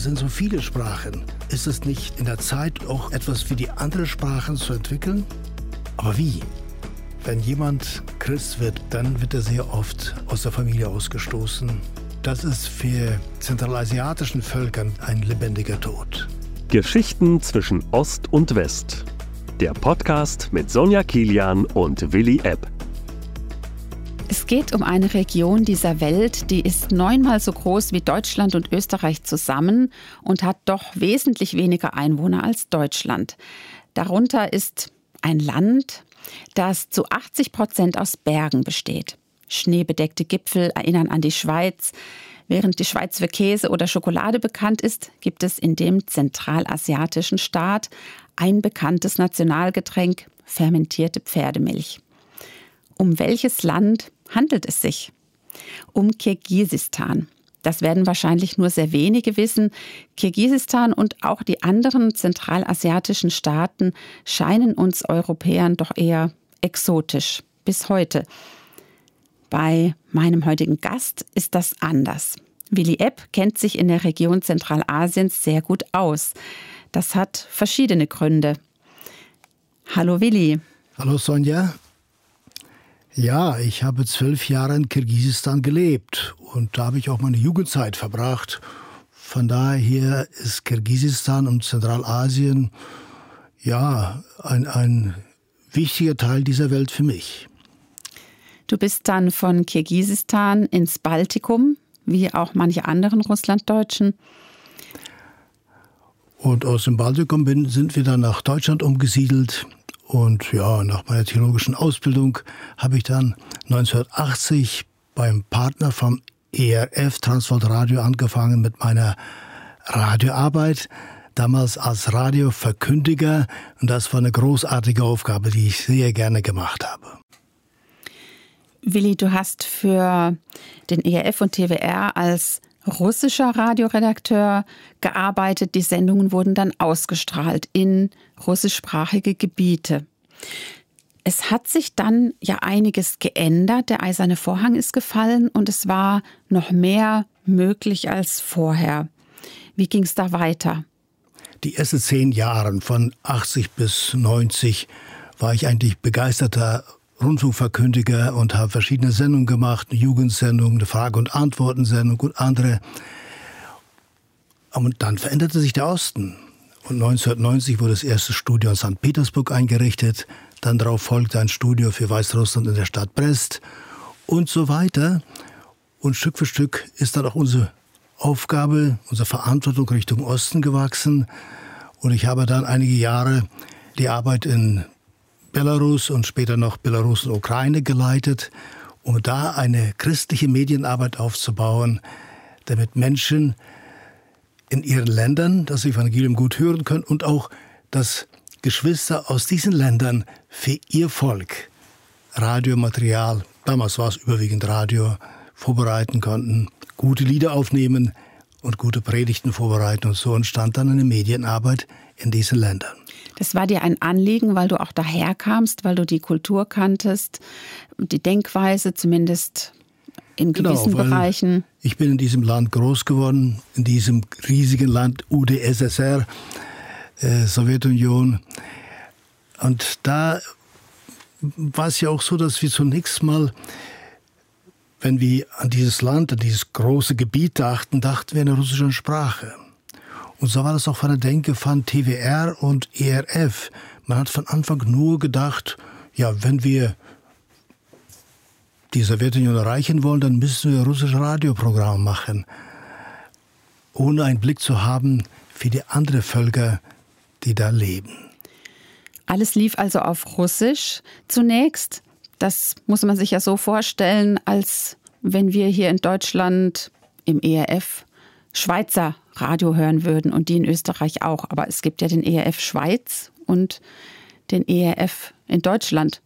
es sind so viele Sprachen. Ist es nicht in der Zeit, auch etwas für die anderen Sprachen zu entwickeln? Aber wie? Wenn jemand Christ wird, dann wird er sehr oft aus der Familie ausgestoßen. Das ist für zentralasiatischen Völkern ein lebendiger Tod. Geschichten zwischen Ost und West. Der Podcast mit Sonja Kilian und Willi Epp. Es geht um eine Region dieser Welt, die ist neunmal so groß wie Deutschland und Österreich zusammen und hat doch wesentlich weniger Einwohner als Deutschland. Darunter ist ein Land, das zu 80 Prozent aus Bergen besteht. Schneebedeckte Gipfel erinnern an die Schweiz. Während die Schweiz für Käse oder Schokolade bekannt ist, gibt es in dem zentralasiatischen Staat ein bekanntes Nationalgetränk, fermentierte Pferdemilch. Um welches Land handelt es sich? Um Kirgisistan. Das werden wahrscheinlich nur sehr wenige wissen. Kirgisistan und auch die anderen zentralasiatischen Staaten scheinen uns Europäern doch eher exotisch bis heute. Bei meinem heutigen Gast ist das anders. Willi Epp kennt sich in der Region Zentralasiens sehr gut aus. Das hat verschiedene Gründe. Hallo Willi. Hallo Sonja. Ja, ich habe zwölf Jahre in Kirgisistan gelebt und da habe ich auch meine Jugendzeit verbracht. Von daher ist Kirgisistan und Zentralasien ja ein, ein wichtiger Teil dieser Welt für mich. Du bist dann von Kirgisistan ins Baltikum, wie auch manche anderen Russlanddeutschen. Und aus dem Baltikum bin, sind wir dann nach Deutschland umgesiedelt. Und ja, nach meiner theologischen Ausbildung habe ich dann 1980 beim Partner vom ERF Transworld Radio angefangen mit meiner Radioarbeit. Damals als Radioverkündiger. Und das war eine großartige Aufgabe, die ich sehr gerne gemacht habe. Willi, du hast für den ERF und TWR als russischer Radioredakteur gearbeitet. Die Sendungen wurden dann ausgestrahlt in russischsprachige Gebiete. Es hat sich dann ja einiges geändert. Der eiserne Vorhang ist gefallen und es war noch mehr möglich als vorher. Wie ging es da weiter? Die ersten zehn Jahre von 80 bis 90 war ich eigentlich begeisterter Rundfunkverkündiger und habe verschiedene Sendungen gemacht, eine Jugendsendung, eine Frage- und Antwortensendung und andere. Und dann veränderte sich der Osten. Und 1990 wurde das erste Studio in St. Petersburg eingerichtet. Dann darauf folgte ein Studio für Weißrussland in der Stadt Brest und so weiter. Und Stück für Stück ist dann auch unsere Aufgabe, unsere Verantwortung Richtung Osten gewachsen. Und ich habe dann einige Jahre die Arbeit in Belarus und später noch Belarus und Ukraine geleitet, um da eine christliche Medienarbeit aufzubauen, damit Menschen in ihren Ländern das Evangelium gut hören können und auch, dass Geschwister aus diesen Ländern für ihr Volk Radiomaterial, damals war es überwiegend Radio, vorbereiten konnten, gute Lieder aufnehmen und gute Predigten vorbereiten. Und so entstand dann eine Medienarbeit in diesen Ländern. Das war dir ein Anliegen, weil du auch daherkamst, weil du die Kultur kanntest, die Denkweise zumindest in genau, gewissen Bereichen. Ich bin in diesem Land groß geworden, in diesem riesigen Land UdSSR, äh, Sowjetunion. Und da war es ja auch so, dass wir zunächst mal, wenn wir an dieses Land, an dieses große Gebiet dachten, dachten wir in der russischen Sprache. Und so war das auch von der Denke von TWR und ERF. Man hat von Anfang nur gedacht, ja, wenn wir die Sowjetunion erreichen wollen, dann müssen wir russische Radioprogramme machen, ohne einen Blick zu haben für die anderen Völker, die da leben. Alles lief also auf Russisch zunächst. Das muss man sich ja so vorstellen, als wenn wir hier in Deutschland im ERF Schweizer Radio hören würden und die in Österreich auch. Aber es gibt ja den ERF Schweiz und den ERF in Deutschland.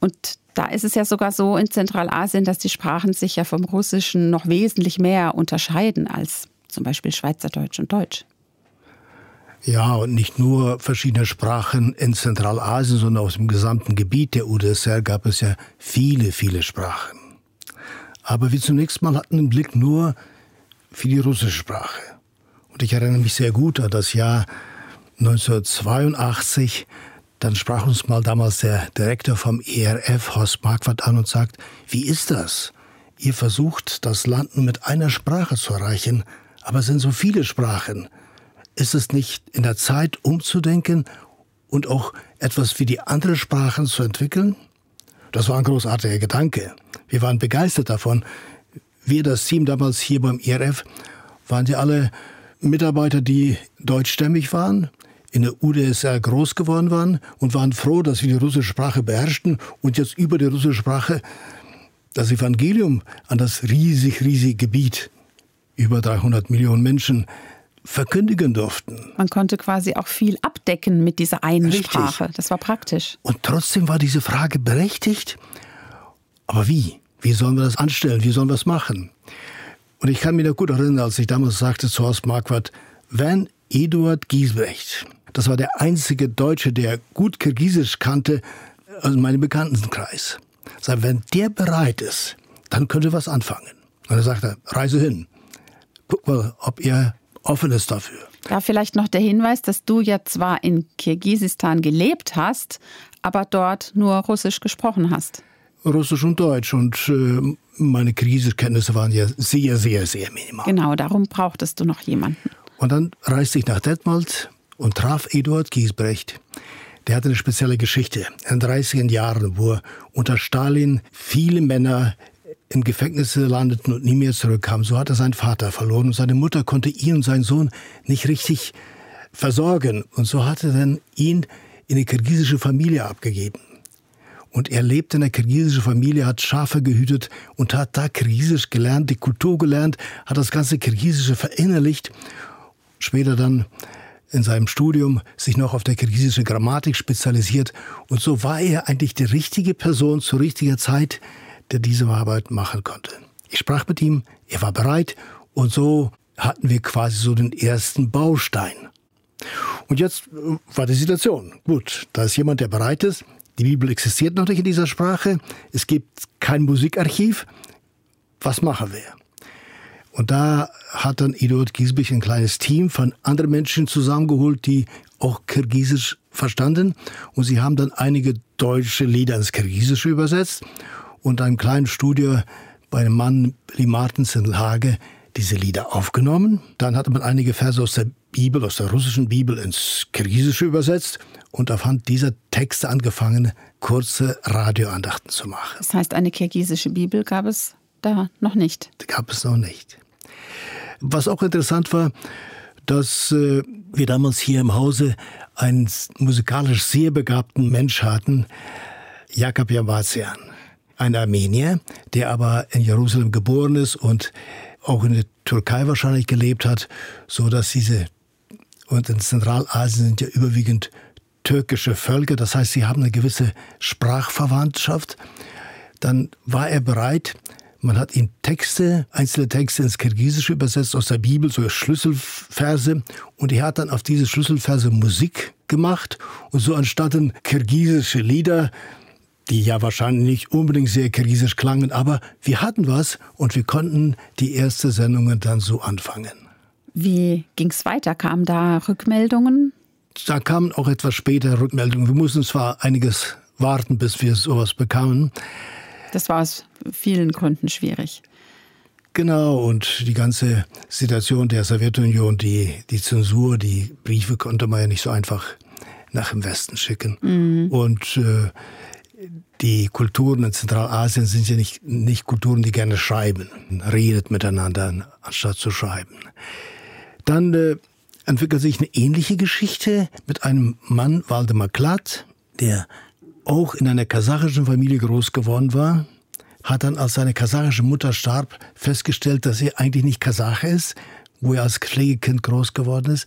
Und da ist es ja sogar so in Zentralasien, dass die Sprachen sich ja vom Russischen noch wesentlich mehr unterscheiden als zum Beispiel Schweizerdeutsch und Deutsch. Ja, und nicht nur verschiedene Sprachen in Zentralasien, sondern aus dem gesamten Gebiet der UdSSR gab es ja viele, viele Sprachen. Aber wir zunächst mal hatten den Blick nur für die russische Sprache. Und ich erinnere mich sehr gut an das Jahr 1982. Dann sprach uns mal damals der Direktor vom ERF, Horst Marquardt, an und sagt, wie ist das? Ihr versucht, das Land mit einer Sprache zu erreichen, aber es sind so viele Sprachen. Ist es nicht in der Zeit, umzudenken und auch etwas wie die anderen Sprachen zu entwickeln? Das war ein großartiger Gedanke. Wir waren begeistert davon. Wir, das Team damals hier beim ERF, waren ja alle Mitarbeiter, die deutschstämmig waren, in der UdSR groß geworden waren und waren froh, dass wir die russische Sprache beherrschten und jetzt über die russische Sprache das Evangelium an das riesig, riesige Gebiet, über 300 Millionen Menschen, verkündigen durften. Man konnte quasi auch viel abdecken mit dieser einen Richtig. Sprache. Das war praktisch. Und trotzdem war diese Frage berechtigt. Aber wie? Wie sollen wir das anstellen? Wie sollen wir das machen? Und ich kann mich noch gut erinnern, als ich damals sagte zu Horst Marquardt, wenn Eduard Giesbrecht, das war der einzige Deutsche, der gut Kirgisisch kannte, also meinem Bekanntenkreis, sagt, wenn der bereit ist, dann könnte was anfangen. Und er sagte, reise hin. Guck mal, ob ihr offen ist dafür. Da vielleicht noch der Hinweis, dass du ja zwar in Kirgisistan gelebt hast, aber dort nur Russisch gesprochen hast. Russisch und Deutsch und äh, meine Krisenkenntnisse waren ja sehr, sehr, sehr minimal. Genau, darum brauchtest du noch jemanden. Und dann reiste ich nach Detmold und traf Eduard Giesbrecht. Der hatte eine spezielle Geschichte. In den 30er Jahren, wo unter Stalin viele Männer in Gefängnisse landeten und nie mehr zurückkamen. So hat er seinen Vater verloren und seine Mutter konnte ihn und seinen Sohn nicht richtig versorgen. Und so hat er dann ihn in eine kirgisische Familie abgegeben. Und er lebte in einer kirgisischen Familie, hat Schafe gehütet und hat da Kirgisisch gelernt, die Kultur gelernt, hat das ganze Kirgisische verinnerlicht. Später dann in seinem Studium sich noch auf der kirgisischen Grammatik spezialisiert. Und so war er eigentlich die richtige Person zur richtigen Zeit, der diese Arbeit machen konnte. Ich sprach mit ihm, er war bereit und so hatten wir quasi so den ersten Baustein. Und jetzt äh, war die Situation. Gut, da ist jemand, der bereit ist. Die Bibel existiert noch nicht in dieser Sprache. Es gibt kein Musikarchiv. Was machen wir? Und da hat dann Eduard Giesbich ein kleines Team von anderen Menschen zusammengeholt, die auch Kirgisisch verstanden. Und sie haben dann einige deutsche Lieder ins Kirgisische übersetzt und einem kleinen Studio bei einem Mann, Lee Martens in Lage, diese Lieder aufgenommen. Dann hat man einige Verse aus der Bibel, aus der russischen Bibel ins Kirgisische übersetzt und aufhand dieser Texte angefangen, kurze Radioandachten zu machen. Das heißt, eine kirgisische Bibel gab es da noch nicht. Gab es noch nicht. Was auch interessant war, dass äh, wir damals hier im Hause einen musikalisch sehr begabten Mensch hatten, Jakob Javazian, ein Armenier, der aber in Jerusalem geboren ist und auch in der Türkei wahrscheinlich gelebt hat, so dass diese und in Zentralasien sind ja überwiegend türkische Völker, das heißt, sie haben eine gewisse Sprachverwandtschaft. Dann war er bereit, man hat ihm Texte, einzelne Texte ins Kirgisische übersetzt aus der Bibel, so Schlüsselverse. Und er hat dann auf diese Schlüsselverse Musik gemacht. Und so entstanden kirgisische Lieder, die ja wahrscheinlich nicht unbedingt sehr kirgisisch klangen, aber wir hatten was und wir konnten die erste Sendungen dann so anfangen. Wie ging es weiter? Kamen da Rückmeldungen? Da kamen auch etwas später Rückmeldungen. Wir mussten zwar einiges warten, bis wir sowas bekamen. Das war aus vielen Gründen schwierig. Genau, und die ganze Situation der Sowjetunion, die, die Zensur, die Briefe konnte man ja nicht so einfach nach dem Westen schicken. Mhm. Und äh, die Kulturen in Zentralasien sind ja nicht, nicht Kulturen, die gerne schreiben, redet miteinander, anstatt zu schreiben. Dann äh, entwickelt sich eine ähnliche Geschichte mit einem Mann, Waldemar Klatt, der auch in einer kasachischen Familie groß geworden war, hat dann, als seine kasachische Mutter starb, festgestellt, dass er eigentlich nicht Kasache ist, wo er als Pflegekind groß geworden ist.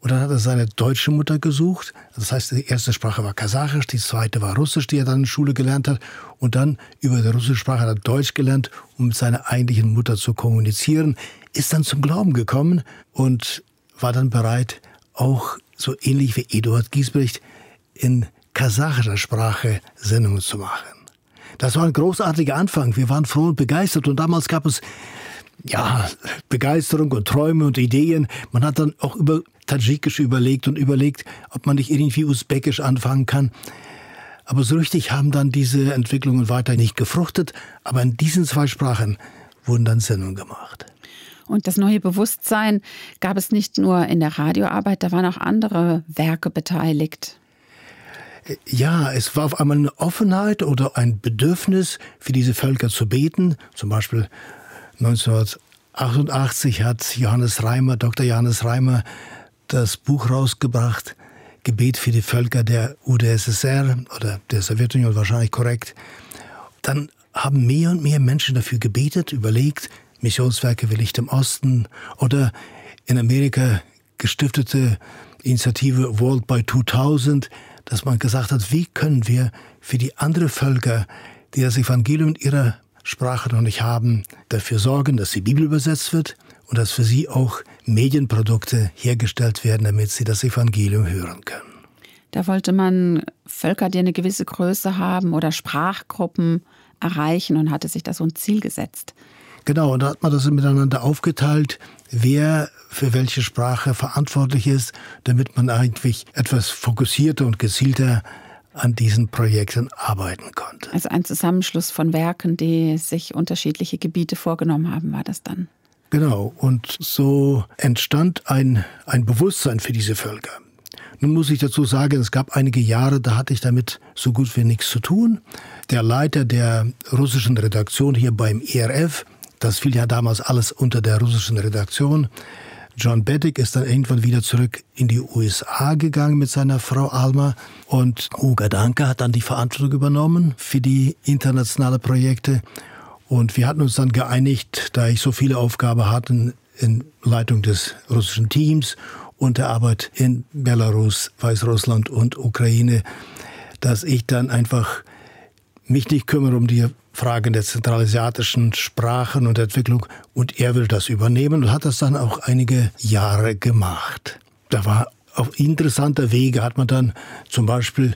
Und dann hat er seine deutsche Mutter gesucht. Das heißt, die erste Sprache war Kasachisch, die zweite war Russisch, die er dann in Schule gelernt hat. Und dann über die russische Sprache hat er Deutsch gelernt, um mit seiner eigentlichen Mutter zu kommunizieren. Ist dann zum Glauben gekommen und war dann bereit, auch so ähnlich wie Eduard Giesbrecht in kasachischer Sprache Sendungen zu machen. Das war ein großartiger Anfang. Wir waren froh und begeistert und damals gab es ja, Begeisterung und Träume und Ideen. Man hat dann auch über Tadschikisch überlegt und überlegt, ob man nicht irgendwie Usbekisch anfangen kann. Aber so richtig haben dann diese Entwicklungen weiter nicht gefruchtet. Aber in diesen zwei Sprachen wurden dann Sendungen gemacht. Und das neue Bewusstsein gab es nicht nur in der Radioarbeit, da waren auch andere Werke beteiligt. Ja, es war auf einmal eine Offenheit oder ein Bedürfnis für diese Völker zu beten. Zum Beispiel 1988 hat Johannes Reimer, Dr. Johannes Reimer, das Buch rausgebracht, Gebet für die Völker der UdSSR oder der Sowjetunion wahrscheinlich korrekt. Dann haben mehr und mehr Menschen dafür gebetet, überlegt, Missionswerke wie Licht im Osten oder in Amerika gestiftete Initiative World by 2000, dass man gesagt hat, wie können wir für die anderen Völker, die das Evangelium in ihrer Sprache noch nicht haben, dafür sorgen, dass die Bibel übersetzt wird und dass für sie auch Medienprodukte hergestellt werden, damit sie das Evangelium hören können. Da wollte man Völker, die eine gewisse Größe haben oder Sprachgruppen erreichen und hatte sich da so ein Ziel gesetzt. Genau, und da hat man das miteinander aufgeteilt, wer für welche Sprache verantwortlich ist, damit man eigentlich etwas fokussierter und gezielter an diesen Projekten arbeiten konnte. Also ein Zusammenschluss von Werken, die sich unterschiedliche Gebiete vorgenommen haben, war das dann? Genau, und so entstand ein, ein Bewusstsein für diese Völker. Nun muss ich dazu sagen, es gab einige Jahre, da hatte ich damit so gut wie nichts zu tun. Der Leiter der russischen Redaktion hier beim ERF, das fiel ja damals alles unter der russischen Redaktion, John Bettig ist dann irgendwann wieder zurück in die USA gegangen mit seiner Frau Alma und Uga Danke hat dann die Verantwortung übernommen für die internationalen Projekte. Und wir hatten uns dann geeinigt, da ich so viele Aufgaben hatte in Leitung des russischen Teams und der Arbeit in Belarus, Weißrussland und Ukraine, dass ich dann einfach mich nicht kümmere um die Fragen der zentralasiatischen Sprachen und Entwicklung und er will das übernehmen und hat das dann auch einige Jahre gemacht. Da war auf interessanter Wege hat man dann zum Beispiel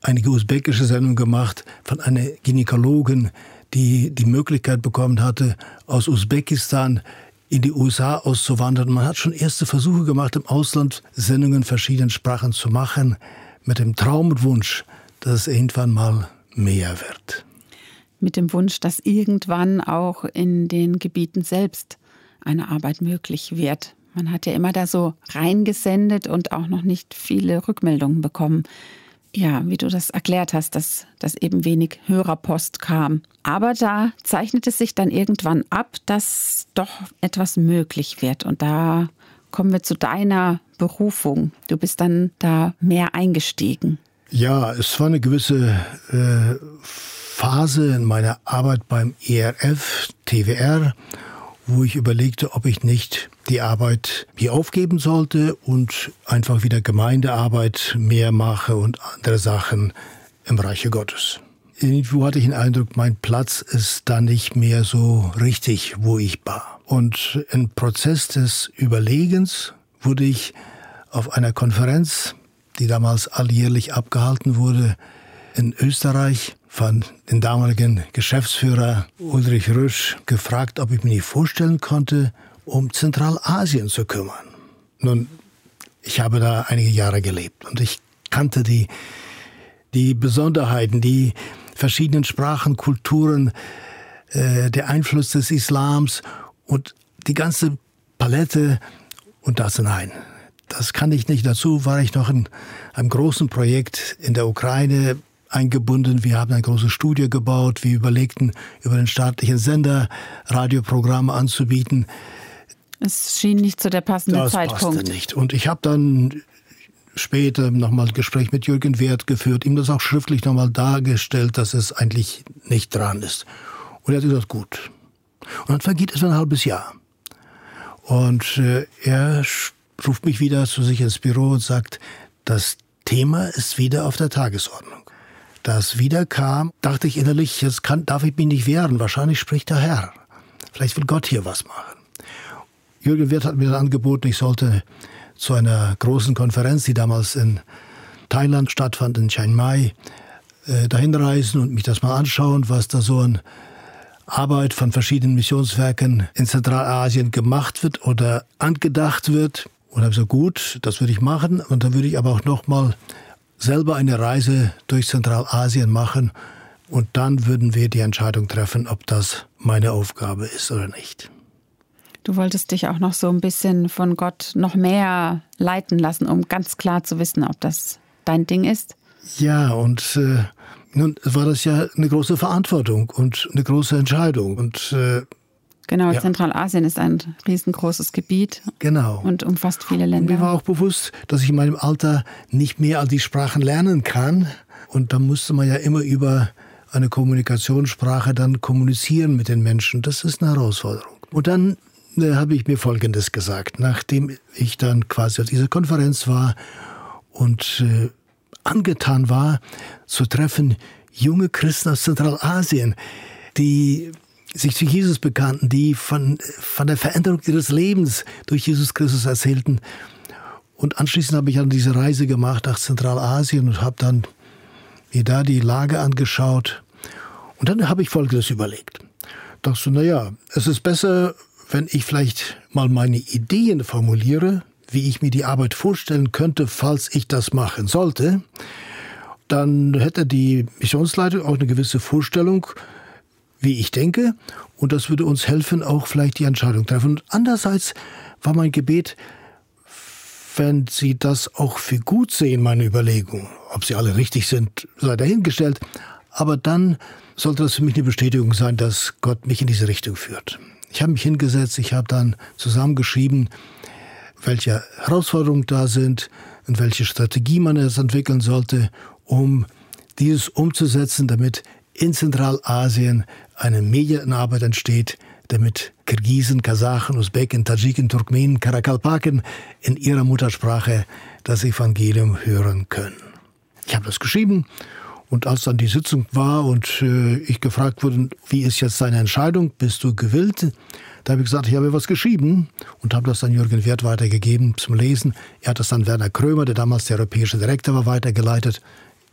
einige usbekische Sendungen gemacht von einer Gynäkologin, die die Möglichkeit bekommen hatte, aus Usbekistan in die USA auszuwandern. Man hat schon erste Versuche gemacht, im Ausland Sendungen verschiedenen Sprachen zu machen, mit dem Traum und Wunsch, dass es irgendwann mal mehr wird. Mit dem Wunsch, dass irgendwann auch in den Gebieten selbst eine Arbeit möglich wird. Man hat ja immer da so reingesendet und auch noch nicht viele Rückmeldungen bekommen. Ja, wie du das erklärt hast, dass, dass eben wenig Hörerpost kam. Aber da zeichnet es sich dann irgendwann ab, dass doch etwas möglich wird. Und da kommen wir zu deiner Berufung. Du bist dann da mehr eingestiegen. Ja, es war eine gewisse äh, Phase in meiner Arbeit beim ERF, TWR, wo ich überlegte, ob ich nicht die Arbeit hier aufgeben sollte und einfach wieder Gemeindearbeit mehr mache und andere Sachen im Reiche Gottes. Irgendwo hatte ich den Eindruck, mein Platz ist da nicht mehr so richtig, wo ich war. Und im Prozess des Überlegens wurde ich auf einer Konferenz die damals alljährlich abgehalten wurde in Österreich, von dem damaligen Geschäftsführer Ulrich Rösch gefragt, ob ich mir nicht vorstellen konnte, um Zentralasien zu kümmern. Nun, ich habe da einige Jahre gelebt und ich kannte die, die Besonderheiten, die verschiedenen Sprachen, Kulturen, äh, der Einfluss des Islams und die ganze Palette und das nein das kann ich nicht. Dazu war ich noch in einem großen Projekt in der Ukraine eingebunden. Wir haben eine große Studie gebaut. Wir überlegten, über den staatlichen Sender Radioprogramme anzubieten. Es schien nicht zu der passende das Zeitpunkt. Passte nicht. Und ich habe dann später nochmal ein Gespräch mit Jürgen Wert geführt, ihm das auch schriftlich nochmal dargestellt, dass es eigentlich nicht dran ist. Und er hat gesagt, gut. Und dann vergeht es ein halbes Jahr. Und äh, er ruft mich wieder zu sich ins Büro und sagt, das Thema ist wieder auf der Tagesordnung. Das wieder kam, dachte ich innerlich, jetzt kann, darf ich mich nicht wehren. Wahrscheinlich spricht der Herr. Vielleicht will Gott hier was machen. Jürgen Wirth hat mir dann angeboten, ich sollte zu einer großen Konferenz, die damals in Thailand stattfand, in Chiang Mai, äh, dahin reisen und mich das mal anschauen, was da so an Arbeit von verschiedenen Missionswerken in Zentralasien gemacht wird oder angedacht wird. Und habe gesagt, gut, das würde ich machen. Und dann würde ich aber auch nochmal selber eine Reise durch Zentralasien machen. Und dann würden wir die Entscheidung treffen, ob das meine Aufgabe ist oder nicht. Du wolltest dich auch noch so ein bisschen von Gott noch mehr leiten lassen, um ganz klar zu wissen, ob das dein Ding ist? Ja, und äh, nun war das ja eine große Verantwortung und eine große Entscheidung. Und äh, Genau, ja. Zentralasien ist ein riesengroßes Gebiet. Genau. Und umfasst viele Länder. Und mir war auch bewusst, dass ich in meinem Alter nicht mehr all die Sprachen lernen kann. Und da musste man ja immer über eine Kommunikationssprache dann kommunizieren mit den Menschen. Das ist eine Herausforderung. Und dann äh, habe ich mir Folgendes gesagt, nachdem ich dann quasi auf dieser Konferenz war und äh, angetan war, zu treffen junge Christen aus Zentralasien, die sich zu Jesus bekannten, die von, von der Veränderung ihres Lebens durch Jesus Christus erzählten. Und anschließend habe ich dann diese Reise gemacht nach Zentralasien und habe dann mir da die Lage angeschaut. Und dann habe ich Folgendes überlegt. Dachte so, naja, es ist besser, wenn ich vielleicht mal meine Ideen formuliere, wie ich mir die Arbeit vorstellen könnte, falls ich das machen sollte, dann hätte die Missionsleitung auch eine gewisse Vorstellung, wie ich denke, und das würde uns helfen, auch vielleicht die Entscheidung treffen. Und andererseits war mein Gebet, wenn Sie das auch für gut sehen, meine Überlegungen, ob sie alle richtig sind, sei dahingestellt, aber dann sollte das für mich eine Bestätigung sein, dass Gott mich in diese Richtung führt. Ich habe mich hingesetzt, ich habe dann zusammengeschrieben, welche Herausforderungen da sind und welche Strategie man jetzt entwickeln sollte, um dieses umzusetzen, damit in Zentralasien eine Medienarbeit entsteht, damit Kirgisen, Kasachen, Usbeken, Tadschiken, Turkmenen, Karakalpaken in ihrer Muttersprache das Evangelium hören können. Ich habe das geschrieben und als dann die Sitzung war und äh, ich gefragt wurde, wie ist jetzt deine Entscheidung, bist du gewillt? Da habe ich gesagt, ich habe was geschrieben und habe das dann Jürgen Wert weitergegeben zum Lesen. Er hat das dann Werner Krömer, der damals der europäische Direktor war, weitergeleitet.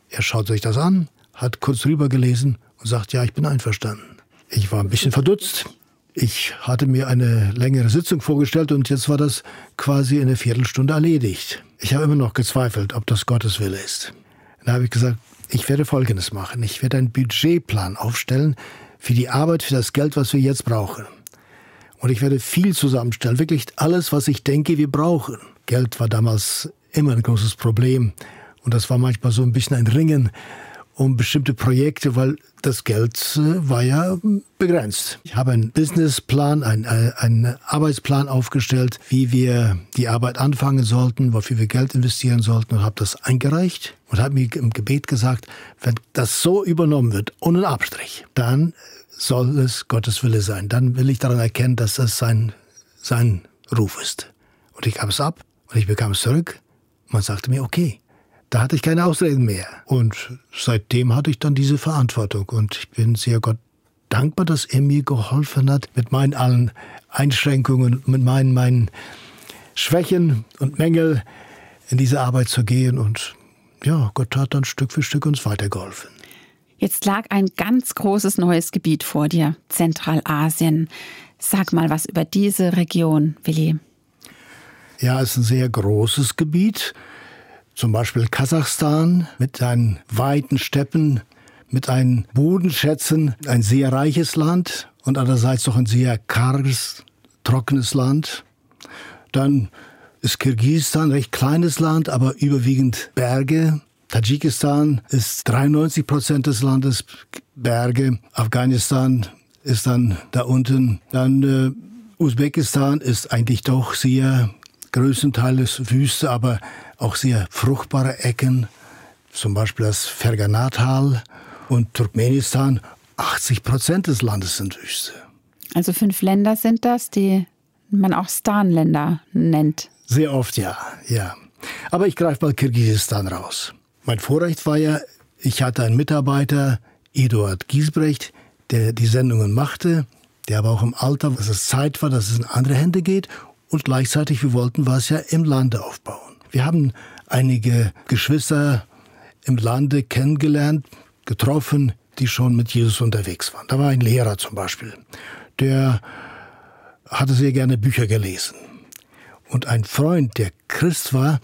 Er schaut sich das an, hat kurz rübergelesen und sagt, ja, ich bin einverstanden. Ich war ein bisschen verdutzt. Ich hatte mir eine längere Sitzung vorgestellt und jetzt war das quasi in einer Viertelstunde erledigt. Ich habe immer noch gezweifelt, ob das Gottes Wille ist. Dann habe ich gesagt, ich werde Folgendes machen. Ich werde einen Budgetplan aufstellen für die Arbeit, für das Geld, was wir jetzt brauchen. Und ich werde viel zusammenstellen, wirklich alles, was ich denke, wir brauchen. Geld war damals immer ein großes Problem. Und das war manchmal so ein bisschen ein Ringen um bestimmte Projekte, weil das Geld äh, war ja begrenzt. Ich habe einen Businessplan, einen, äh, einen Arbeitsplan aufgestellt, wie wir die Arbeit anfangen sollten, wofür wir Geld investieren sollten und habe das eingereicht und habe mir im Gebet gesagt, wenn das so übernommen wird, ohne Abstrich, dann soll es Gottes Wille sein. Dann will ich daran erkennen, dass das sein, sein Ruf ist. Und ich gab es ab und ich bekam es zurück. Man sagte mir, okay, da hatte ich keine Ausreden mehr. Und seitdem hatte ich dann diese Verantwortung. Und ich bin sehr Gott dankbar, dass er mir geholfen hat, mit meinen allen Einschränkungen, mit meinen, meinen Schwächen und Mängel in diese Arbeit zu gehen. Und ja, Gott hat dann Stück für Stück uns weitergeholfen. Jetzt lag ein ganz großes neues Gebiet vor dir, Zentralasien. Sag mal was über diese Region, Willi. Ja, es ist ein sehr großes Gebiet. Zum Beispiel Kasachstan mit seinen weiten Steppen, mit seinen Bodenschätzen, ein sehr reiches Land und andererseits doch ein sehr karges, trockenes Land. Dann ist Kirgisistan recht kleines Land, aber überwiegend Berge. Tadschikistan ist 93 Prozent des Landes Berge. Afghanistan ist dann da unten. Dann äh, Usbekistan ist eigentlich doch sehr größtenteils Wüste, aber auch sehr fruchtbare Ecken, zum Beispiel das Ferganatal und Turkmenistan. 80 Prozent des Landes sind Wüste. Also fünf Länder sind das, die man auch Stan-Länder nennt. Sehr oft ja, ja. Aber ich greife mal Kirgisistan raus. Mein Vorrecht war ja, ich hatte einen Mitarbeiter, Eduard Giesbrecht, der die Sendungen machte, der aber auch im Alter, dass es Zeit war, dass es in andere Hände geht und gleichzeitig, wir wollten was ja im Lande aufbauen. Wir haben einige Geschwister im Lande kennengelernt, getroffen, die schon mit Jesus unterwegs waren. Da war ein Lehrer zum Beispiel, der hatte sehr gerne Bücher gelesen. Und ein Freund, der Christ war,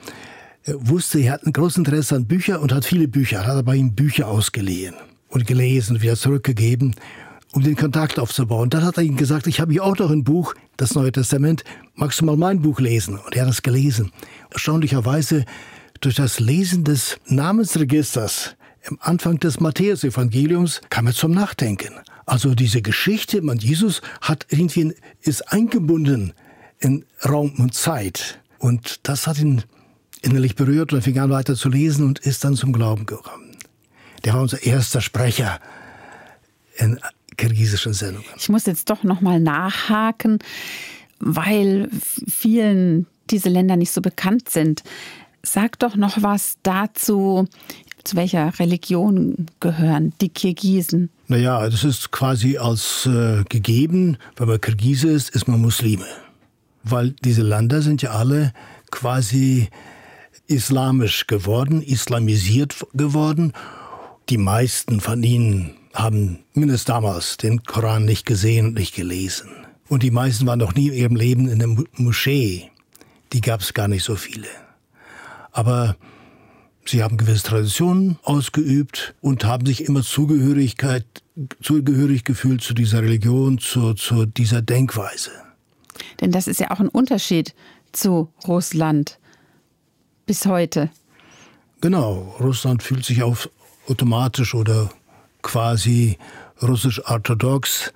wusste, er hat ein großes Interesse an Büchern und hat viele Bücher, hat bei ihm Bücher ausgeliehen und gelesen wieder zurückgegeben, um den Kontakt aufzubauen. Dann hat er ihm gesagt, ich habe hier auch noch ein Buch, das Neue Testament, magst du mal mein Buch lesen? Und er hat es gelesen. Erstaunlicherweise durch das Lesen des Namensregisters am Anfang des Matthäus-Evangeliums kam er zum Nachdenken. Also diese Geschichte mit Jesus hat irgendwie ist eingebunden in Raum und Zeit. Und das hat ihn innerlich berührt und er fing an weiter zu lesen und ist dann zum Glauben gekommen. Der war unser erster Sprecher in kirgisischen Sendungen. Ich muss jetzt doch noch mal nachhaken, weil vielen diese Länder nicht so bekannt sind. Sag doch noch was dazu, zu welcher Religion gehören die Kirgisen? Naja, das ist quasi als äh, gegeben, wenn man Kirgise ist, ist man Muslime. Weil diese Länder sind ja alle quasi islamisch geworden, islamisiert geworden. Die meisten von ihnen haben mindestens damals den Koran nicht gesehen und nicht gelesen. Und die meisten waren noch nie in ihrem Leben in der Moschee. Die gab es gar nicht so viele. Aber sie haben gewisse Traditionen ausgeübt und haben sich immer Zugehörigkeit, zugehörig gefühlt zu dieser Religion, zu, zu dieser Denkweise. Denn das ist ja auch ein Unterschied zu Russland bis heute. Genau, Russland fühlt sich auf automatisch oder quasi russisch-orthodox,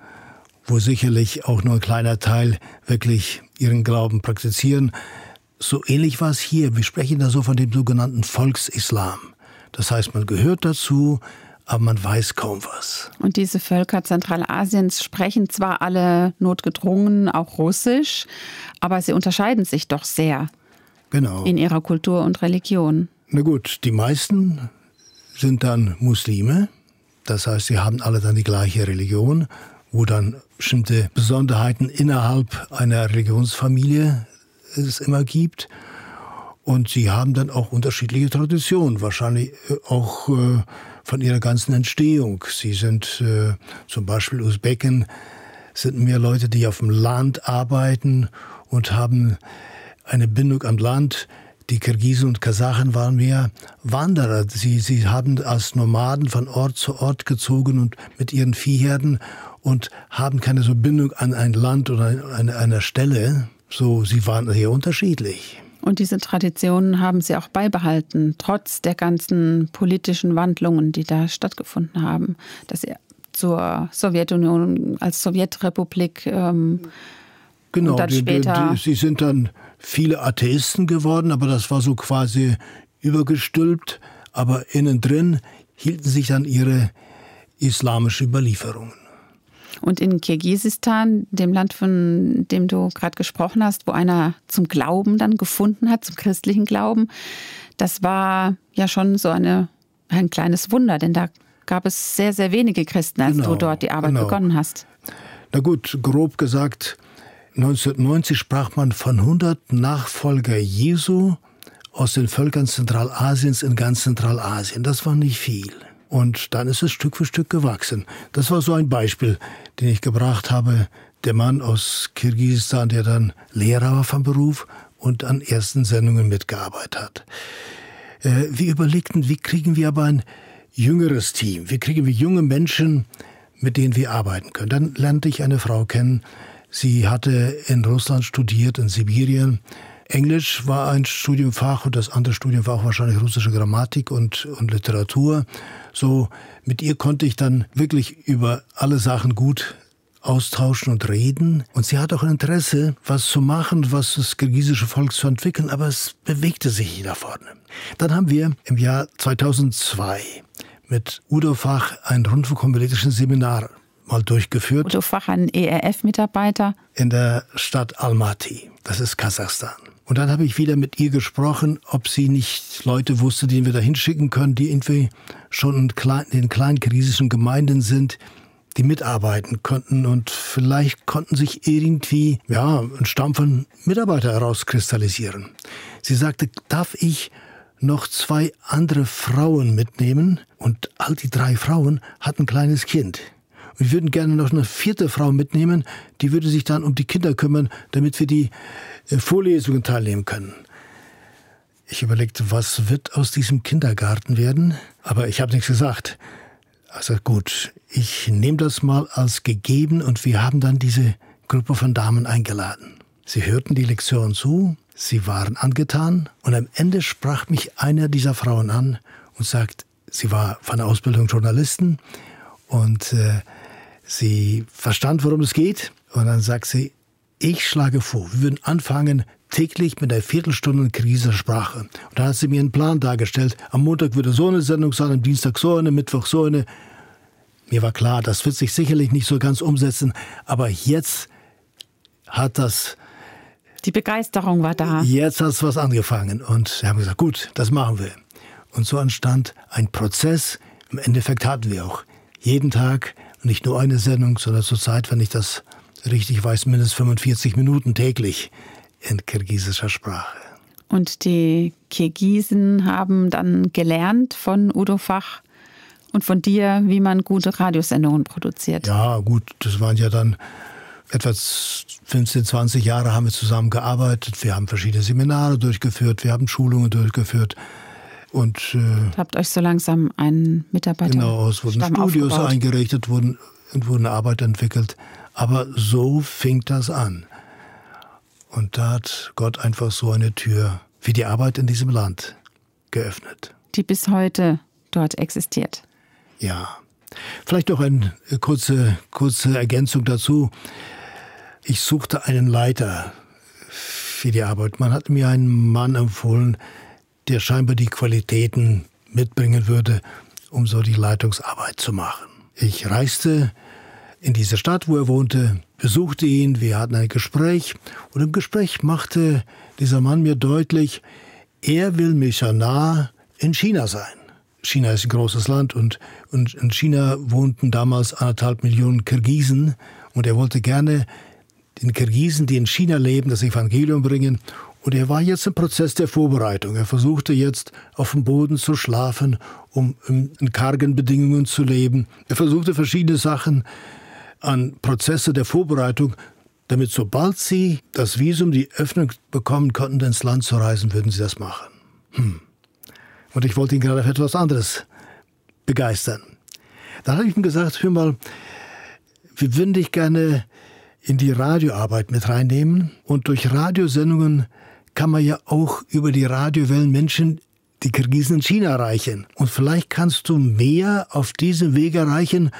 wo sicherlich auch nur ein kleiner Teil wirklich ihren Glauben praktizieren. So ähnlich war es hier. Wir sprechen da so von dem sogenannten Volksislam. Das heißt, man gehört dazu, aber man weiß kaum was. Und diese Völker Zentralasiens sprechen zwar alle notgedrungen auch Russisch, aber sie unterscheiden sich doch sehr genau. in ihrer Kultur und Religion. Na gut, die meisten sind dann Muslime, das heißt, sie haben alle dann die gleiche Religion, wo dann bestimmte Besonderheiten innerhalb einer Religionsfamilie es immer gibt. Und sie haben dann auch unterschiedliche Traditionen, wahrscheinlich äh, auch äh, von ihrer ganzen Entstehung. Sie sind äh, zum Beispiel Usbeken, sind mehr Leute, die auf dem Land arbeiten und haben eine Bindung am Land. Die Kirgisen und Kasachen waren mehr Wanderer. Sie, sie haben als Nomaden von Ort zu Ort gezogen und mit ihren Viehherden und haben keine so Bindung an ein Land oder an einer Stelle. So, sie waren sehr unterschiedlich. Und diese Traditionen haben sie auch beibehalten, trotz der ganzen politischen Wandlungen, die da stattgefunden haben. Dass sie zur Sowjetunion als Sowjetrepublik ähm, genau, und dann später. Die, die, sie sind dann viele Atheisten geworden, aber das war so quasi übergestülpt. Aber innen drin hielten sich dann ihre islamische Überlieferungen. Und in Kirgisistan, dem Land, von dem du gerade gesprochen hast, wo einer zum Glauben dann gefunden hat, zum christlichen Glauben, das war ja schon so eine, ein kleines Wunder, denn da gab es sehr, sehr wenige Christen, als genau, du dort die Arbeit genau. begonnen hast. Na gut, grob gesagt, 1990 sprach man von 100 Nachfolger Jesu aus den Völkern Zentralasiens in ganz Zentralasien. Das war nicht viel. Und dann ist es Stück für Stück gewachsen. Das war so ein Beispiel, den ich gebracht habe. Der Mann aus Kirgisistan, der dann Lehrer war vom Beruf und an ersten Sendungen mitgearbeitet hat. Äh, wir überlegten, wie kriegen wir aber ein jüngeres Team? Wie kriegen wir junge Menschen, mit denen wir arbeiten können? Dann lernte ich eine Frau kennen, Sie hatte in Russland studiert, in Sibirien. Englisch war ein Studiumfach und das andere Studiumfach wahrscheinlich russische Grammatik und, und Literatur. So, mit ihr konnte ich dann wirklich über alle Sachen gut austauschen und reden. Und sie hat auch ein Interesse, was zu machen, was das kirgisische Volk zu entwickeln, aber es bewegte sich da vorne. Dann haben wir im Jahr 2002 mit Udo Fach ein rundfunkpolitisches Seminar mal durchgeführt. Udo Fach, ein ERF-Mitarbeiter. In der Stadt Almaty, das ist Kasachstan. Und dann habe ich wieder mit ihr gesprochen, ob sie nicht Leute wusste, die wir da hinschicken können, die irgendwie schon in, klein, in kleinen krisischen Gemeinden sind, die mitarbeiten konnten und vielleicht konnten sich irgendwie ja, ein Stamm von Mitarbeitern herauskristallisieren. Sie sagte, darf ich noch zwei andere Frauen mitnehmen und all die drei Frauen hatten ein kleines Kind. Wir würden gerne noch eine vierte Frau mitnehmen, die würde sich dann um die Kinder kümmern, damit wir die äh, Vorlesungen teilnehmen können. Ich überlegte, was wird aus diesem Kindergarten werden, aber ich habe nichts gesagt. Also gut, ich nehme das mal als gegeben und wir haben dann diese Gruppe von Damen eingeladen. Sie hörten die Lektion zu, sie waren angetan und am Ende sprach mich einer dieser Frauen an und sagt, sie war von der Ausbildung Journalisten und äh, sie verstand, worum es geht. Und dann sagt sie, ich schlage vor, wir würden anfangen täglich mit einer Viertelstunde Krisensprache. Und da hat sie mir einen Plan dargestellt. Am Montag würde so eine Sendung sein, am Dienstag so eine, Mittwoch so eine. Mir war klar, das wird sich sicherlich nicht so ganz umsetzen, aber jetzt hat das die Begeisterung war da. Jetzt hat es was angefangen und wir haben gesagt, gut, das machen wir. Und so entstand ein Prozess. Im Endeffekt hatten wir auch jeden Tag nicht nur eine Sendung, sondern zurzeit, wenn ich das richtig weiß, mindestens 45 Minuten täglich in kirgisischer Sprache. Und die Kirgisen haben dann gelernt von Udo Fach und von dir, wie man gute Radiosendungen produziert. Ja, gut, das waren ja dann etwa 15, 20 Jahre haben wir zusammen gearbeitet. Wir haben verschiedene Seminare durchgeführt, wir haben Schulungen durchgeführt. Und äh, habt euch so langsam einen Mitarbeiter. Genau, es wurden Studios aufgebaut. eingerichtet, wurden, und wurden Arbeit entwickelt. Aber so fing das an. Und da hat Gott einfach so eine Tür für die Arbeit in diesem Land geöffnet. Die bis heute dort existiert. Ja. Vielleicht noch eine kurze, kurze Ergänzung dazu. Ich suchte einen Leiter für die Arbeit. Man hat mir einen Mann empfohlen, der scheinbar die Qualitäten mitbringen würde, um so die Leitungsarbeit zu machen. Ich reiste in diese Stadt, wo er wohnte, besuchte ihn, wir hatten ein Gespräch und im Gespräch machte dieser Mann mir deutlich, er will Missionar in China sein. China ist ein großes Land und, und in China wohnten damals anderthalb Millionen Kirgisen und er wollte gerne den Kirgisen, die in China leben, das Evangelium bringen. Und er war jetzt im Prozess der Vorbereitung. Er versuchte jetzt auf dem Boden zu schlafen, um in kargen Bedingungen zu leben. Er versuchte verschiedene Sachen an Prozesse der Vorbereitung, damit sobald sie das Visum, die Öffnung bekommen konnten, ins Land zu reisen, würden sie das machen. Hm. Und ich wollte ihn gerade für etwas anderes begeistern. Dann habe ich ihm gesagt, hör mal, wir würden dich gerne in die Radioarbeit mit reinnehmen. Und durch Radiosendungen kann man ja auch über die Radiowellen Menschen, die Kirgisen in China erreichen. Und vielleicht kannst du mehr auf diesem Weg erreichen,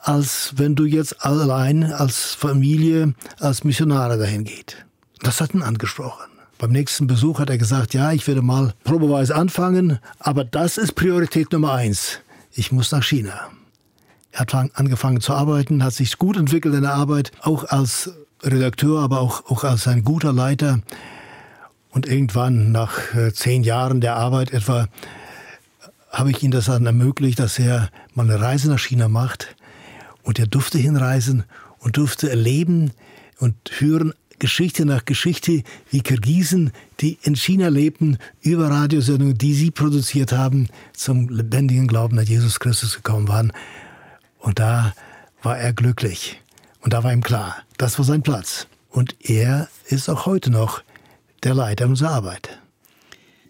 als wenn du jetzt allein als Familie, als Missionare dahin geht. Das hat ihn angesprochen. Beim nächsten Besuch hat er gesagt, ja, ich werde mal probeweise anfangen, aber das ist Priorität Nummer eins. Ich muss nach China. Er hat angefangen zu arbeiten, hat sich gut entwickelt in der Arbeit, auch als Redakteur, aber auch, auch als ein guter Leiter. Und irgendwann, nach äh, zehn Jahren der Arbeit etwa, habe ich ihm das dann ermöglicht, dass er mal eine Reise nach China macht. Und er durfte hinreisen und durfte erleben und hören Geschichte nach Geschichte, wie Kirgisen, die in China lebten, über Radiosendungen, die sie produziert haben, zum lebendigen Glauben an Jesus Christus gekommen waren. Und da war er glücklich. Und da war ihm klar, das war sein Platz. Und er ist auch heute noch der Leiter unserer Arbeit.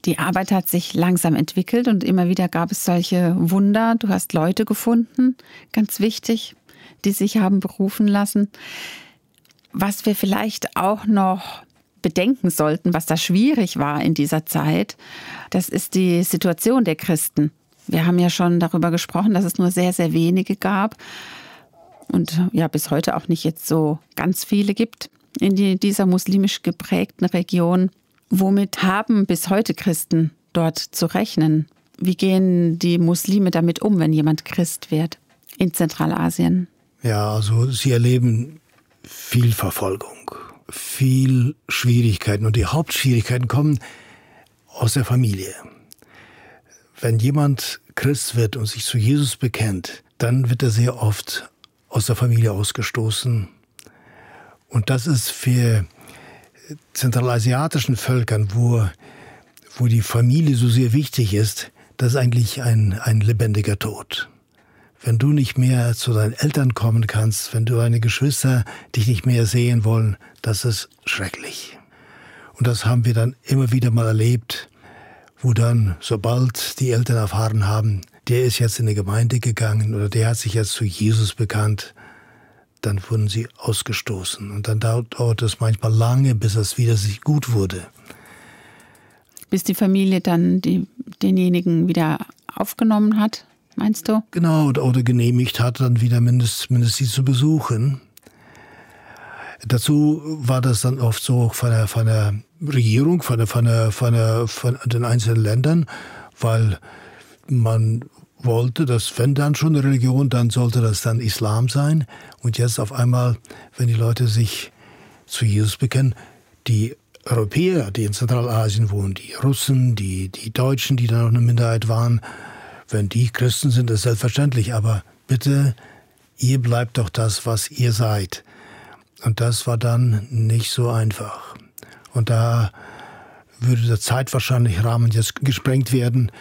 Die Arbeit hat sich langsam entwickelt und immer wieder gab es solche Wunder. Du hast Leute gefunden, ganz wichtig, die sich haben berufen lassen. Was wir vielleicht auch noch bedenken sollten, was da schwierig war in dieser Zeit, das ist die Situation der Christen. Wir haben ja schon darüber gesprochen, dass es nur sehr, sehr wenige gab und ja bis heute auch nicht jetzt so ganz viele gibt in die, dieser muslimisch geprägten Region. Womit haben bis heute Christen dort zu rechnen? Wie gehen die Muslime damit um, wenn jemand Christ wird in Zentralasien? Ja, also sie erleben viel Verfolgung, viel Schwierigkeiten und die Hauptschwierigkeiten kommen aus der Familie. Wenn jemand Christ wird und sich zu Jesus bekennt, dann wird er sehr oft aus der Familie ausgestoßen. Und das ist für zentralasiatischen Völkern, wo, wo die Familie so sehr wichtig ist, das ist eigentlich ein, ein lebendiger Tod. Wenn du nicht mehr zu deinen Eltern kommen kannst, wenn du deine Geschwister dich nicht mehr sehen wollen, das ist schrecklich. Und das haben wir dann immer wieder mal erlebt, wo dann, sobald die Eltern erfahren haben, der ist jetzt in die Gemeinde gegangen oder der hat sich jetzt zu Jesus bekannt, dann wurden sie ausgestoßen. Und dann dauert es manchmal lange, bis es wieder sich gut wurde. Bis die Familie dann die, denjenigen wieder aufgenommen hat, meinst du? Genau, oder, genehmigt hat, dann wieder mindestens, mindestens sie zu besuchen. Dazu war das dann oft so von der, von der Regierung, von, der, von, der, von, der, von den einzelnen Ländern, weil man wollte, dass wenn dann schon eine Religion, dann sollte das dann Islam sein. Und jetzt auf einmal, wenn die Leute sich zu Jesus bekennen, die Europäer, die in Zentralasien wohnen, die Russen, die, die Deutschen, die da noch eine Minderheit waren, wenn die Christen sind, ist selbstverständlich. Aber bitte, ihr bleibt doch das, was ihr seid. Und das war dann nicht so einfach. Und da würde der Zeitwahrscheinlich Rahmen jetzt gesprengt werden,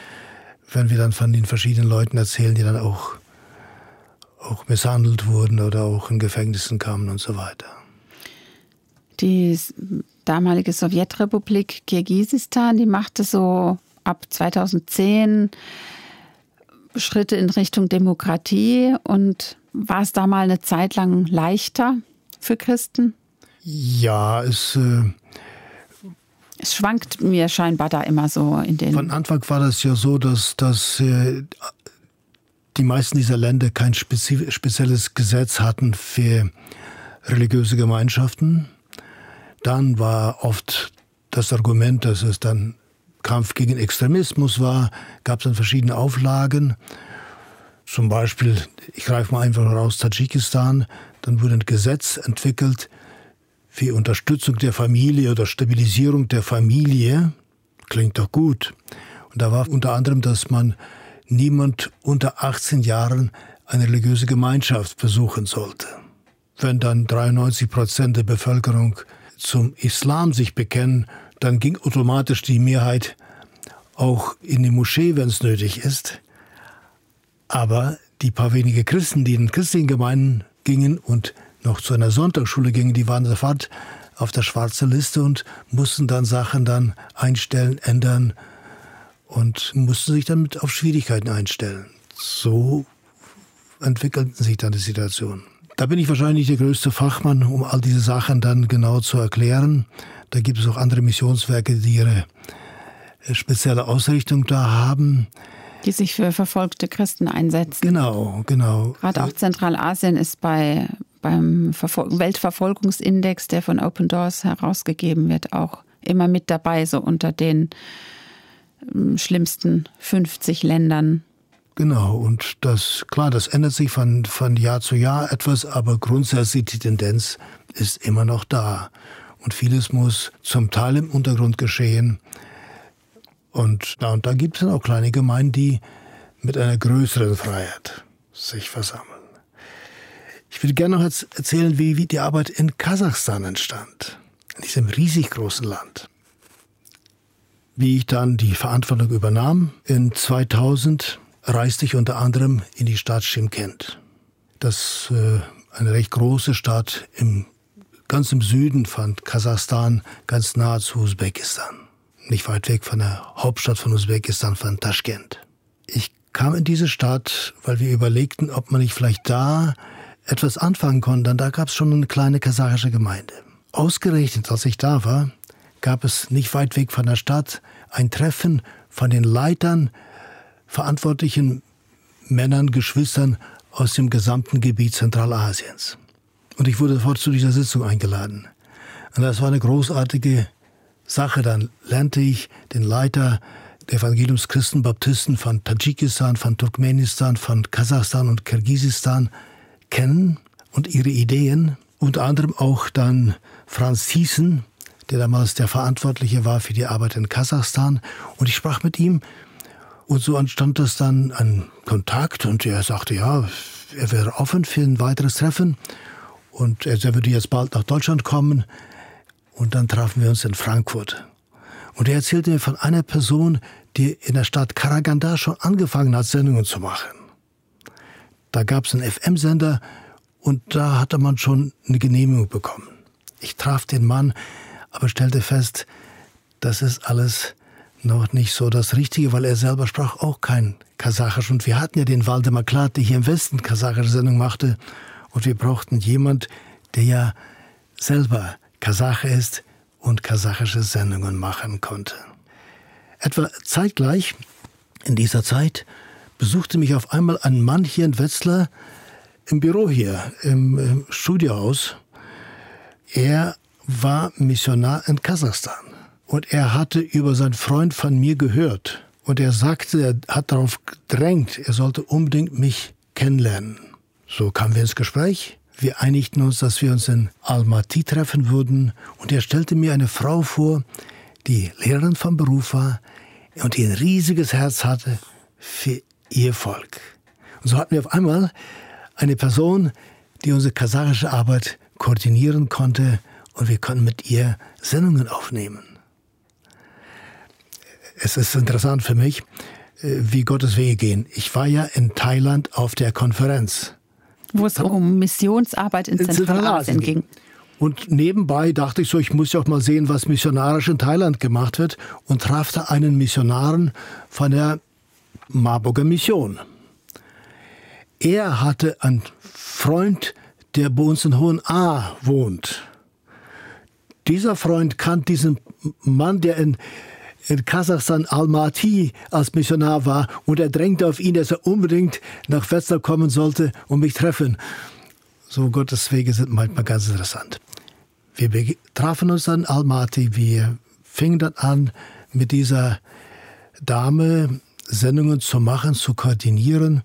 wenn wir dann von den verschiedenen Leuten erzählen, die dann auch, auch misshandelt wurden oder auch in Gefängnissen kamen und so weiter. Die damalige Sowjetrepublik Kirgisistan, die machte so ab 2010 Schritte in Richtung Demokratie und war es da mal eine Zeit lang leichter für Christen? Ja, es äh, es schwankt mir scheinbar da immer so in den. Von Anfang war das ja so, dass, dass äh, die meisten dieser Länder kein spezielles Gesetz hatten für religiöse Gemeinschaften. Dann war oft das Argument, dass es dann Kampf gegen Extremismus war, gab es dann verschiedene Auflagen. Zum Beispiel, ich greife mal einfach raus, Tadschikistan, dann wurde ein Gesetz entwickelt, für Unterstützung der Familie oder Stabilisierung der Familie. Klingt doch gut. Und da war unter anderem, dass man niemand unter 18 Jahren eine religiöse Gemeinschaft besuchen sollte. Wenn dann 93 Prozent der Bevölkerung zum Islam sich bekennen, dann ging automatisch die Mehrheit auch in die Moschee, wenn es nötig ist. Aber die paar wenige Christen, die in christlichen Gemeinden gingen und noch zu einer Sonntagsschule gingen, die waren sofort auf der schwarzen Liste und mussten dann Sachen dann einstellen, ändern und mussten sich dann mit auf Schwierigkeiten einstellen. So entwickelten sich dann die Situationen. Da bin ich wahrscheinlich der größte Fachmann, um all diese Sachen dann genau zu erklären. Da gibt es auch andere Missionswerke, die ihre äh, spezielle Ausrichtung da haben. Die sich für verfolgte Christen einsetzen. Genau, genau. Gerade auch Zentralasien ist bei beim Weltverfolgungsindex, der von Open Doors herausgegeben wird, auch immer mit dabei, so unter den ähm, schlimmsten 50 Ländern. Genau, und das, klar, das ändert sich von, von Jahr zu Jahr etwas, aber grundsätzlich die Tendenz ist immer noch da. Und vieles muss zum Teil im Untergrund geschehen. Und da und da gibt es dann auch kleine Gemeinden, die mit einer größeren Freiheit sich versammeln. Ich würde gerne noch erzählen, wie, wie die Arbeit in Kasachstan entstand, in diesem riesig großen Land. Wie ich dann die Verantwortung übernahm, in 2000 reiste ich unter anderem in die Stadt Shimkent. Das ist äh, eine recht große Stadt im, ganz im Süden von Kasachstan, ganz nahe zu Usbekistan. Nicht weit weg von der Hauptstadt von Usbekistan, von Taschkent. Ich kam in diese Stadt, weil wir überlegten, ob man nicht vielleicht da etwas anfangen konnte, da gab es schon eine kleine kasachische Gemeinde. Ausgerechnet, als ich da war, gab es nicht weit weg von der Stadt ein Treffen von den Leitern, verantwortlichen Männern, Geschwistern aus dem gesamten Gebiet Zentralasiens. Und ich wurde sofort zu dieser Sitzung eingeladen. Und das war eine großartige Sache. Dann lernte ich den Leiter der Evangeliumschristen Baptisten von Tadschikistan, von Turkmenistan, von Kasachstan und Kirgisistan kennen und ihre Ideen. Unter anderem auch dann Franz Thiessen, der damals der Verantwortliche war für die Arbeit in Kasachstan. Und ich sprach mit ihm und so entstand das dann ein Kontakt und er sagte, ja, er wäre offen für ein weiteres Treffen und er würde jetzt bald nach Deutschland kommen. Und dann trafen wir uns in Frankfurt. Und er erzählte mir von einer Person, die in der Stadt Karaganda schon angefangen hat, Sendungen zu machen. Da gab es einen FM-Sender und da hatte man schon eine Genehmigung bekommen. Ich traf den Mann, aber stellte fest, das ist alles noch nicht so das Richtige, weil er selber sprach auch kein Kasachisch. Und wir hatten ja den Waldemar Klaat, der hier im Westen kasachische Sendung machte. Und wir brauchten jemand, der ja selber Kasache ist und kasachische Sendungen machen konnte. Etwa zeitgleich in dieser Zeit besuchte mich auf einmal ein Mann hier in Wetzlar im Büro hier, im, im Studiohaus. Er war Missionar in Kasachstan und er hatte über seinen Freund von mir gehört. Und er sagte, er hat darauf gedrängt, er sollte unbedingt mich kennenlernen. So kamen wir ins Gespräch. Wir einigten uns, dass wir uns in Almaty treffen würden. Und er stellte mir eine Frau vor, die Lehrerin vom Beruf war und die ein riesiges Herz hatte für ihr Volk. Und so hatten wir auf einmal eine Person, die unsere kasachische Arbeit koordinieren konnte und wir konnten mit ihr Sendungen aufnehmen. Es ist interessant für mich, äh, wie Gottes Wege gehen. Ich war ja in Thailand auf der Konferenz. Wo es um Missionsarbeit in Zentralasien ging. Und nebenbei dachte ich so, ich muss ja auch mal sehen, was missionarisch in Thailand gemacht wird und traf da einen Missionaren von der Marburger Mission. Er hatte einen Freund, der bei uns in Hohen A wohnt. Dieser Freund kannte diesen Mann, der in, in Kasachstan Almaty als Missionar war und er drängte auf ihn, dass er unbedingt nach Wetzlar kommen sollte und mich treffen. So Gottes Wege sind manchmal ganz interessant. Wir trafen uns dann Almaty, wir fingen dann an, mit dieser Dame Sendungen zu machen, zu koordinieren.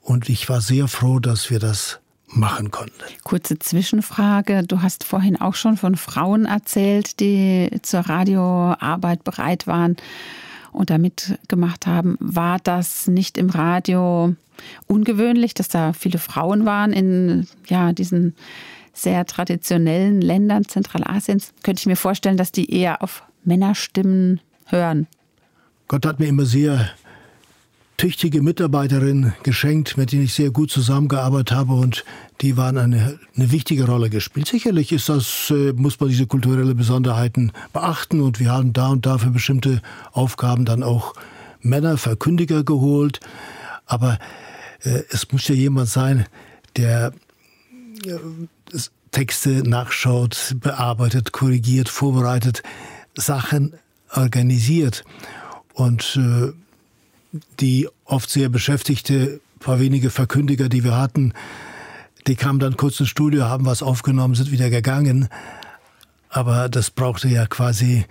Und ich war sehr froh, dass wir das machen konnten. Kurze Zwischenfrage. Du hast vorhin auch schon von Frauen erzählt, die zur Radioarbeit bereit waren und da mitgemacht haben. War das nicht im Radio ungewöhnlich, dass da viele Frauen waren in ja, diesen sehr traditionellen Ländern Zentralasiens? Könnte ich mir vorstellen, dass die eher auf Männerstimmen hören. Gott hat mir immer sehr tüchtige Mitarbeiterin geschenkt, mit denen ich sehr gut zusammengearbeitet habe und die waren eine, eine wichtige Rolle gespielt. Sicherlich ist das, äh, muss man diese kulturelle Besonderheiten beachten und wir haben da und da für bestimmte Aufgaben dann auch Männer, Verkündiger geholt. Aber äh, es muss ja jemand sein, der äh, Texte nachschaut, bearbeitet, korrigiert, vorbereitet, Sachen organisiert. Und äh, die oft sehr beschäftigte, paar wenige Verkündiger, die wir hatten, die kamen dann kurz ins Studio, haben was aufgenommen, sind wieder gegangen. Aber das brauchte ja quasi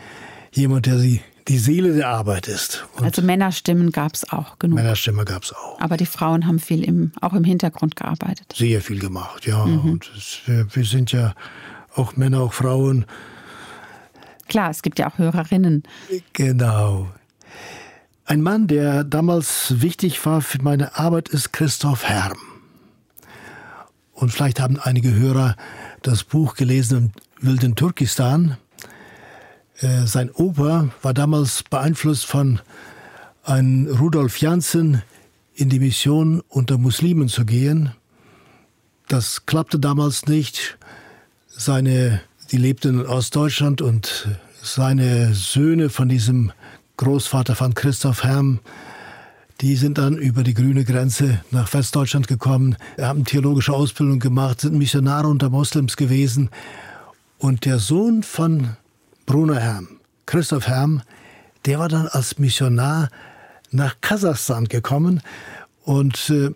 jemand, der die, die Seele der Arbeit ist. Und also Männerstimmen gab es auch genug. Männerstimmen gab es auch. Aber die Frauen haben viel im, auch im Hintergrund gearbeitet. Sehr viel gemacht, ja. Mhm. Und es, wir, wir sind ja auch Männer, auch Frauen. Klar, es gibt ja auch Hörerinnen. Genau. Ein Mann, der damals wichtig war für meine Arbeit, ist Christoph Herm. Und vielleicht haben einige Hörer das Buch gelesen im wilden Turkistan. Äh, sein Opa war damals beeinflusst von einem Rudolf Janssen in die Mission unter Muslimen zu gehen. Das klappte damals nicht. Seine, die lebten in Ostdeutschland und seine Söhne von diesem Großvater von Christoph Herm, die sind dann über die grüne Grenze nach Westdeutschland gekommen, haben theologische Ausbildung gemacht, sind Missionare unter Moslems gewesen. Und der Sohn von Bruno Herm, Christoph Herm, der war dann als Missionar nach Kasachstan gekommen und äh,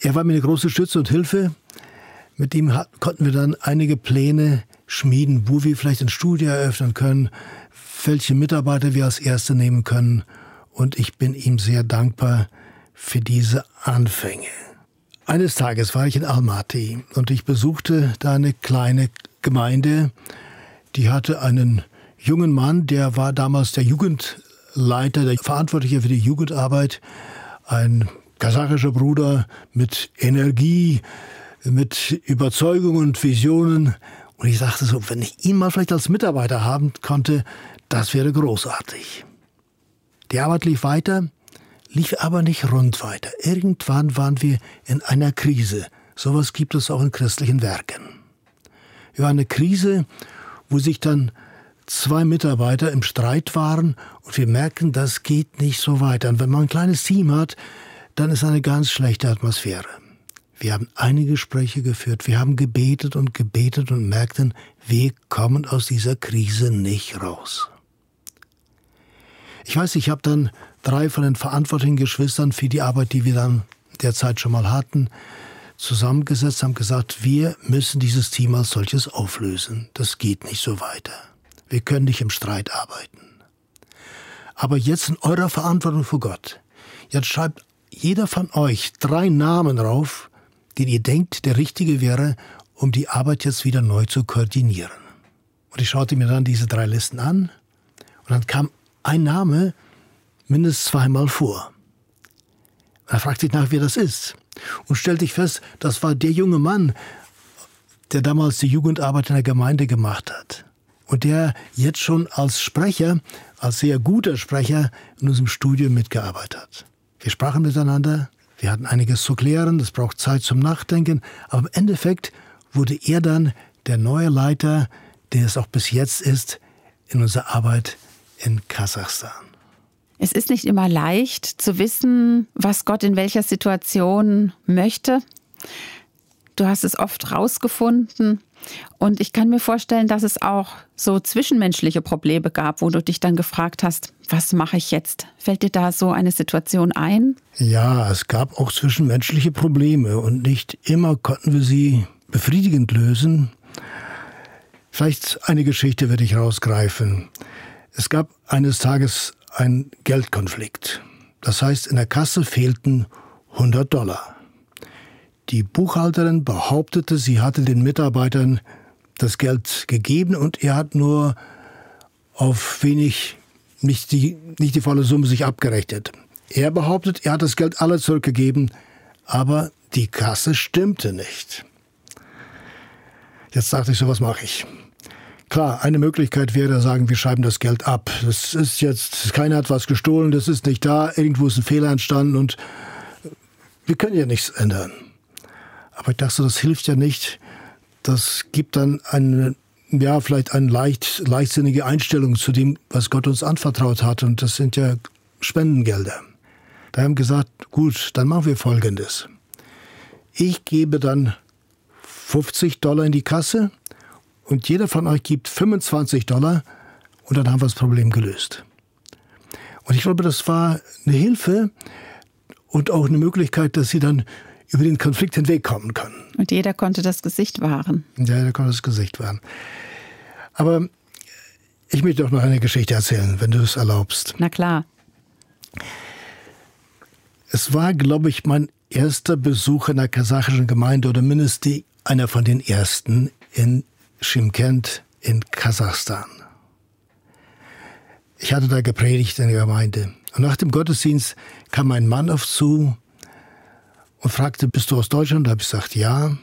er war mir eine große Stütze und Hilfe. Mit ihm konnten wir dann einige Pläne schmieden, wo wir vielleicht ein Studio eröffnen können, welche Mitarbeiter wir als Erste nehmen können. Und ich bin ihm sehr dankbar für diese Anfänge. Eines Tages war ich in Almaty und ich besuchte da eine kleine Gemeinde, die hatte einen jungen Mann, der war damals der Jugendleiter, der Verantwortliche für die Jugendarbeit, ein kasachischer Bruder mit Energie, mit Überzeugung und Visionen. Und ich dachte so, wenn ich ihn mal vielleicht als Mitarbeiter haben konnte, Das wäre großartig. Die Arbeit lief weiter, lief aber nicht rund weiter. Irgendwann waren wir in einer Krise. Sowas gibt es auch in christlichen Werken. Wir waren eine Krise, wo sich dann zwei Mitarbeiter im Streit waren und wir merken, das geht nicht so weiter. Und wenn man ein kleines Team hat, dann ist eine ganz schlechte Atmosphäre. Wir haben einige Gespräche geführt, wir haben gebetet und gebetet und merkten, wir kommen aus dieser Krise nicht raus. Ich weiß, ich habe dann drei von den verantwortlichen Geschwistern für die Arbeit, die wir dann derzeit schon mal hatten, zusammengesetzt, haben gesagt, wir müssen dieses Team als solches auflösen. Das geht nicht so weiter. Wir können nicht im Streit arbeiten. Aber jetzt in eurer Verantwortung vor Gott. Jetzt schreibt jeder von euch drei Namen drauf, den ihr denkt, der richtige wäre, um die Arbeit jetzt wieder neu zu koordinieren. Und ich schaute mir dann diese drei Listen an und dann kam ein Name mindestens zweimal vor. Da fragte ich nach, wer das ist und stellte ich fest, das war der junge Mann, der damals die Jugendarbeit in der Gemeinde gemacht hat und der jetzt schon als Sprecher, als sehr guter Sprecher in unserem Studio mitgearbeitet hat. Wir sprachen miteinander, wir hatten einiges zu klären, das braucht Zeit zum Nachdenken, aber im Endeffekt wurde er dann der neue Leiter, der es auch bis jetzt ist, in unserer Arbeit in Kasachstan. Es ist nicht immer leicht zu wissen, was Gott in welcher Situation möchte. Du hast es oft rausgefunden. Und ich kann mir vorstellen, dass es auch so zwischenmenschliche Probleme gab, wo du dich dann gefragt hast, was mache ich jetzt? Fällt dir da so eine Situation ein? Ja, es gab auch zwischenmenschliche Probleme und nicht immer konnten wir sie befriedigend lösen. Vielleicht eine Geschichte werde ich rausgreifen. Es gab eines Tages einen Geldkonflikt. Das heißt, in der Kasse fehlten 100 Dollar. Die Buchhalterin behauptete, sie hatte den Mitarbeitern das Geld gegeben und er hat nur auf wenig, nicht die, nicht die volle Summe sich abgerechnet. Er behauptet, er hat das Geld alle zurückgegeben, aber die Kasse stimmte nicht. Jetzt dachte ich so, was mache ich? Klar, eine Möglichkeit wäre, sagen, wir schreiben das Geld ab. Das ist jetzt, keiner hat was gestohlen, das ist nicht da, irgendwo ist ein Fehler entstanden und wir können ja nichts ändern. Aber ich dachte, das hilft ja nicht. Das gibt dann eine, ja, vielleicht eine leicht, leichtsinnige Einstellung zu dem, was Gott uns anvertraut hat. Und das sind ja Spendengelder. Da haben gesagt, gut, dann machen wir Folgendes. Ich gebe dann 50 Dollar in die Kasse und jeder von euch gibt 25 Dollar und dann haben wir das Problem gelöst. Und ich glaube, das war eine Hilfe und auch eine Möglichkeit, dass sie dann über den Konflikt hinwegkommen können. Und jeder konnte das Gesicht wahren. Ja, jeder konnte das Gesicht wahren. Aber ich möchte auch noch eine Geschichte erzählen, wenn du es erlaubst. Na klar. Es war, glaube ich, mein erster Besuch in einer kasachischen Gemeinde oder mindestens einer von den ersten in Shimkent in Kasachstan. Ich hatte da gepredigt in der Gemeinde. Und nach dem Gottesdienst kam ein Mann auf zu und fragte, bist du aus Deutschland? Da habe ich gesagt, ja.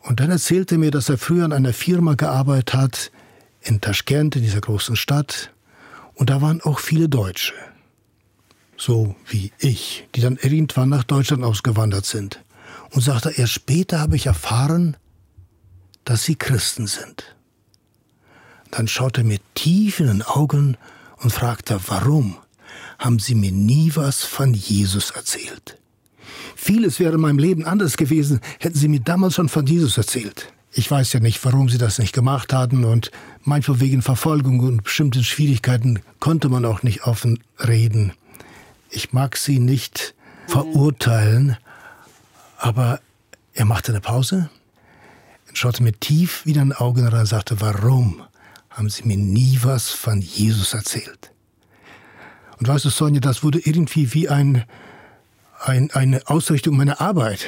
Und dann erzählte er mir, dass er früher an einer Firma gearbeitet hat, in Taschkent, in dieser großen Stadt. Und da waren auch viele Deutsche. So wie ich, die dann irgendwann nach Deutschland ausgewandert sind. Und sagte, erst später habe ich erfahren, dass sie Christen sind. Dann schaute er mir tief in den Augen und fragte, warum haben sie mir nie was von Jesus erzählt? Vieles wäre in meinem Leben anders gewesen, hätten sie mir damals schon von Jesus erzählt. Ich weiß ja nicht, warum sie das nicht gemacht hatten und manchmal wegen Verfolgung und bestimmten Schwierigkeiten konnte man auch nicht offen reden. Ich mag sie nicht verurteilen, aber er machte eine Pause schaute mir tief wieder in die Augen rein und sagte, warum haben Sie mir nie was von Jesus erzählt? Und weißt du, Sonja, das wurde irgendwie wie ein, ein, eine Ausrichtung meiner Arbeit.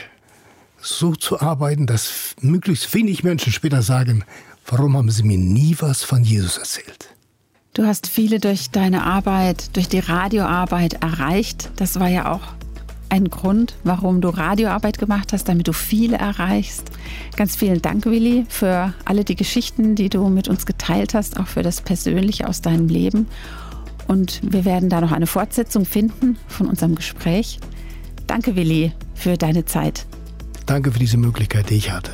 So zu arbeiten, dass möglichst wenig Menschen später sagen, warum haben Sie mir nie was von Jesus erzählt? Du hast viele durch deine Arbeit, durch die Radioarbeit erreicht. Das war ja auch ein Grund, warum du Radioarbeit gemacht hast, damit du viele erreichst. Ganz vielen Dank, Willi, für alle die Geschichten, die du mit uns geteilt hast, auch für das Persönliche aus deinem Leben. Und wir werden da noch eine Fortsetzung finden von unserem Gespräch. Danke, Willi, für deine Zeit. Danke für diese Möglichkeit, die ich hatte.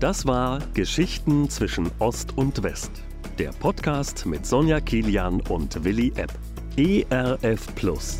Das war Geschichten zwischen Ost und West. Der Podcast mit Sonja Kilian und Willi Epp. ERF Plus.